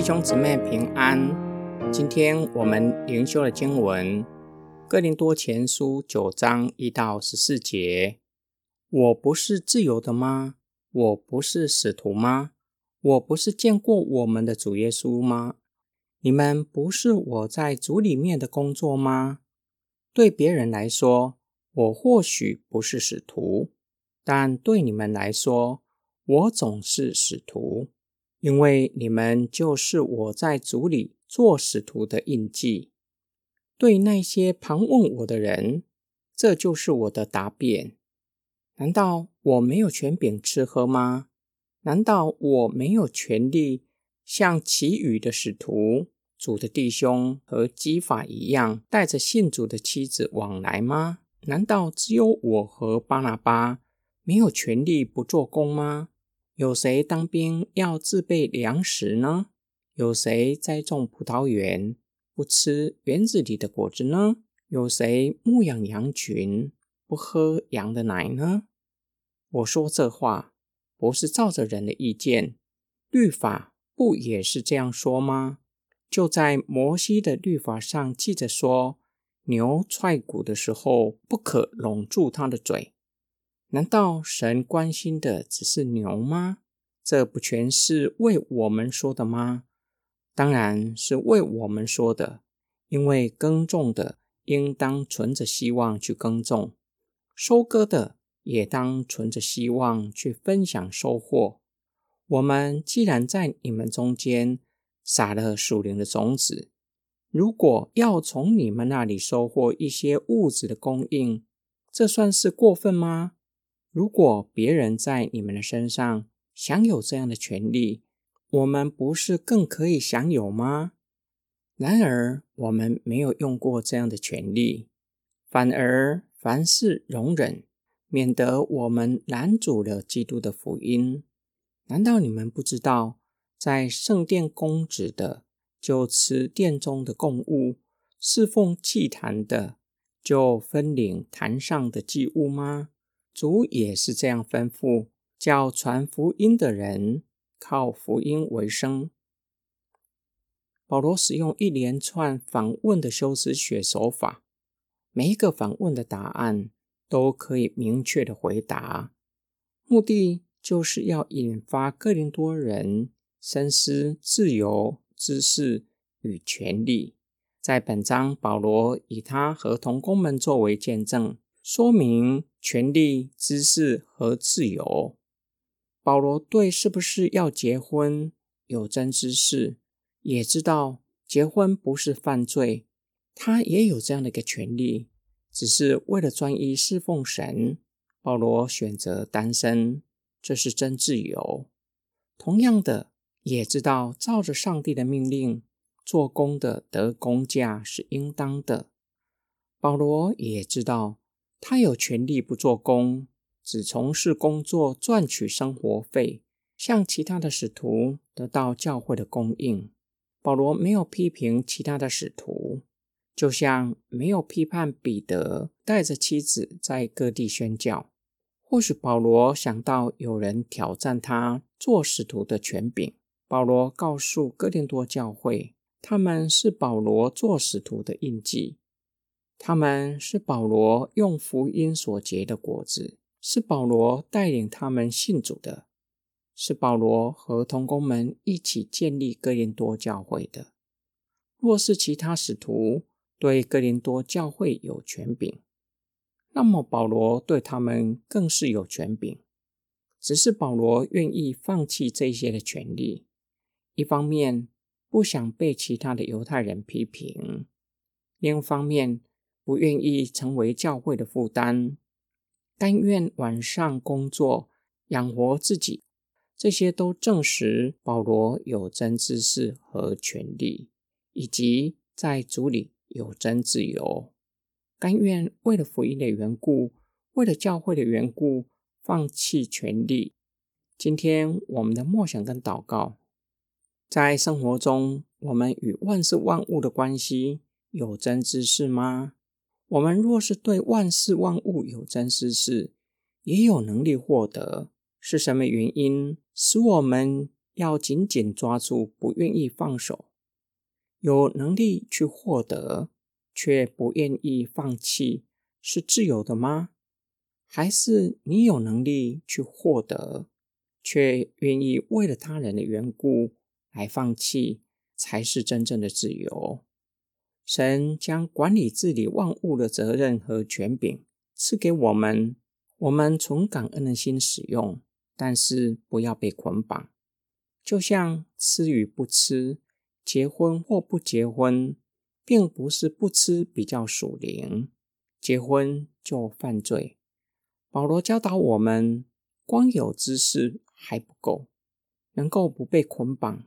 弟兄姊妹平安。今天我们灵修的经文《哥林多前书》九章一到十四节。我不是自由的吗？我不是使徒吗？我不是见过我们的主耶稣吗？你们不是我在主里面的工作吗？对别人来说，我或许不是使徒，但对你们来说，我总是使徒。因为你们就是我在主里做使徒的印记。对那些旁问我的人，这就是我的答辩。难道我没有权柄吃喝吗？难道我没有权利像其余的使徒、主的弟兄和基法一样，带着信主的妻子往来吗？难道只有我和巴拿巴没有权利不做工吗？有谁当兵要自备粮食呢？有谁栽种葡萄园不吃园子里的果子呢？有谁牧养羊群不喝羊的奶呢？我说这话不是照着人的意见，律法不也是这样说吗？就在摩西的律法上记着说，牛踹骨的时候不可拢住它的嘴。难道神关心的只是牛吗？这不全是为我们说的吗？当然是为我们说的，因为耕种的应当存着希望去耕种，收割的也当存着希望去分享收获。我们既然在你们中间撒了属灵的种子，如果要从你们那里收获一些物质的供应，这算是过分吗？如果别人在你们的身上享有这样的权利，我们不是更可以享有吗？然而，我们没有用过这样的权利，反而凡事容忍，免得我们拦阻了基督的福音。难道你们不知道，在圣殿供职的就吃殿中的供物，侍奉祭坛的就分领坛上的祭物吗？主也是这样吩咐，叫传福音的人靠福音为生。保罗使用一连串反问的修辞学手法，每一个反问的答案都可以明确的回答，目的就是要引发哥林多人深思自由、知识与权利。在本章，保罗以他和同工们作为见证。说明权利、知识和自由。保罗对是不是要结婚有真知识，也知道结婚不是犯罪，他也有这样的一个权利，只是为了专一侍奉神，保罗选择单身，这是真自由。同样的，也知道照着上帝的命令做工的得工价是应当的。保罗也知道。他有权利不做工，只从事工作赚取生活费，像其他的使徒得到教会的供应。保罗没有批评其他的使徒，就像没有批判彼得带着妻子在各地宣教。或许保罗想到有人挑战他做使徒的权柄，保罗告诉哥林多教会，他们是保罗做使徒的印记。他们是保罗用福音所结的果子，是保罗带领他们信主的，是保罗和同工们一起建立哥林多教会的。若是其他使徒对哥林多教会有权柄，那么保罗对他们更是有权柄。只是保罗愿意放弃这些的权利，一方面不想被其他的犹太人批评，另一方面。不愿意成为教会的负担，甘愿晚上工作养活自己，这些都证实保罗有真知识和权利，以及在主里有真自由。甘愿为了福音的缘故，为了教会的缘故，放弃权利。今天我们的默想跟祷告，在生活中，我们与万事万物的关系有真知识吗？我们若是对万事万物有真实识，也有能力获得，是什么原因使我们要紧紧抓住，不愿意放手。有能力去获得，却不愿意放弃，是自由的吗？还是你有能力去获得，却愿意为了他人的缘故来放弃，才是真正的自由？神将管理治理万物的责任和权柄赐给我们，我们从感恩的心使用，但是不要被捆绑。就像吃与不吃，结婚或不结婚，并不是不吃比较属灵，结婚就犯罪。保罗教导我们，光有知识还不够，能够不被捆绑，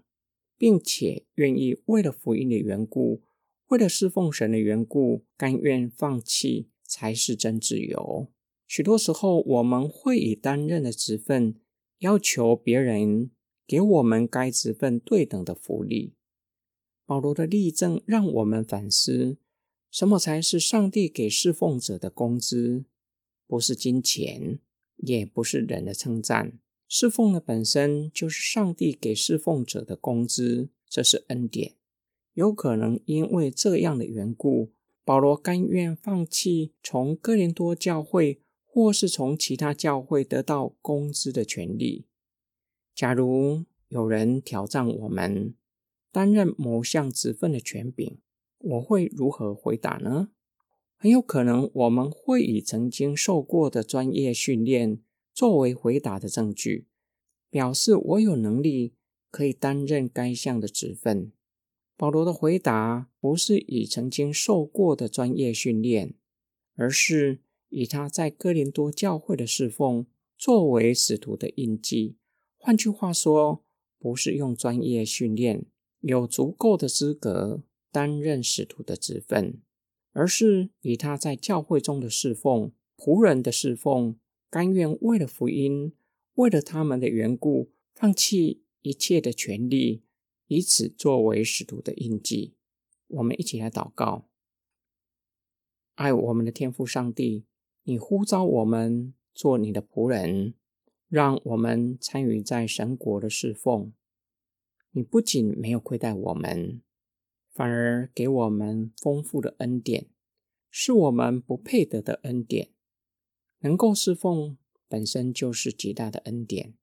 并且愿意为了福音的缘故，为了侍奉神的缘故，甘愿放弃，才是真自由。许多时候，我们会以担任的职分要求别人。给我们该职份对等的福利。保罗的例证让我们反思：什么才是上帝给侍奉者的工资？不是金钱，也不是人的称赞。侍奉的本身就是上帝给侍奉者的工资，这是恩典。有可能因为这样的缘故，保罗甘愿放弃从哥林多教会或是从其他教会得到工资的权利。假如有人挑战我们担任某项职分的权柄，我会如何回答呢？很有可能我们会以曾经受过的专业训练作为回答的证据，表示我有能力可以担任该项的职分。保罗的回答不是以曾经受过的专业训练，而是以他在哥林多教会的侍奉作为使徒的印记。换句话说，不是用专业训练有足够的资格担任使徒的职分，而是以他在教会中的侍奉、仆人的侍奉，甘愿为了福音、为了他们的缘故，放弃一切的权利，以此作为使徒的印记。我们一起来祷告：爱我们的天父上帝，你呼召我们做你的仆人。让我们参与在神国的侍奉。你不仅没有亏待我们，反而给我们丰富的恩典，是我们不配得的恩典。能够侍奉本身就是极大的恩典。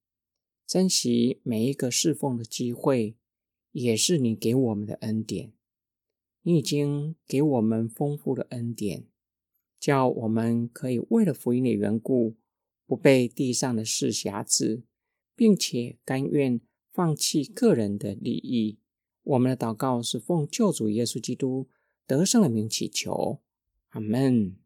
珍惜每一个侍奉的机会，也是你给我们的恩典。你已经给我们丰富的恩典，叫我们可以为了福音的缘故。不被地上的事辖制，并且甘愿放弃个人的利益。我们的祷告是奉救主耶稣基督得胜的名祈求，阿门。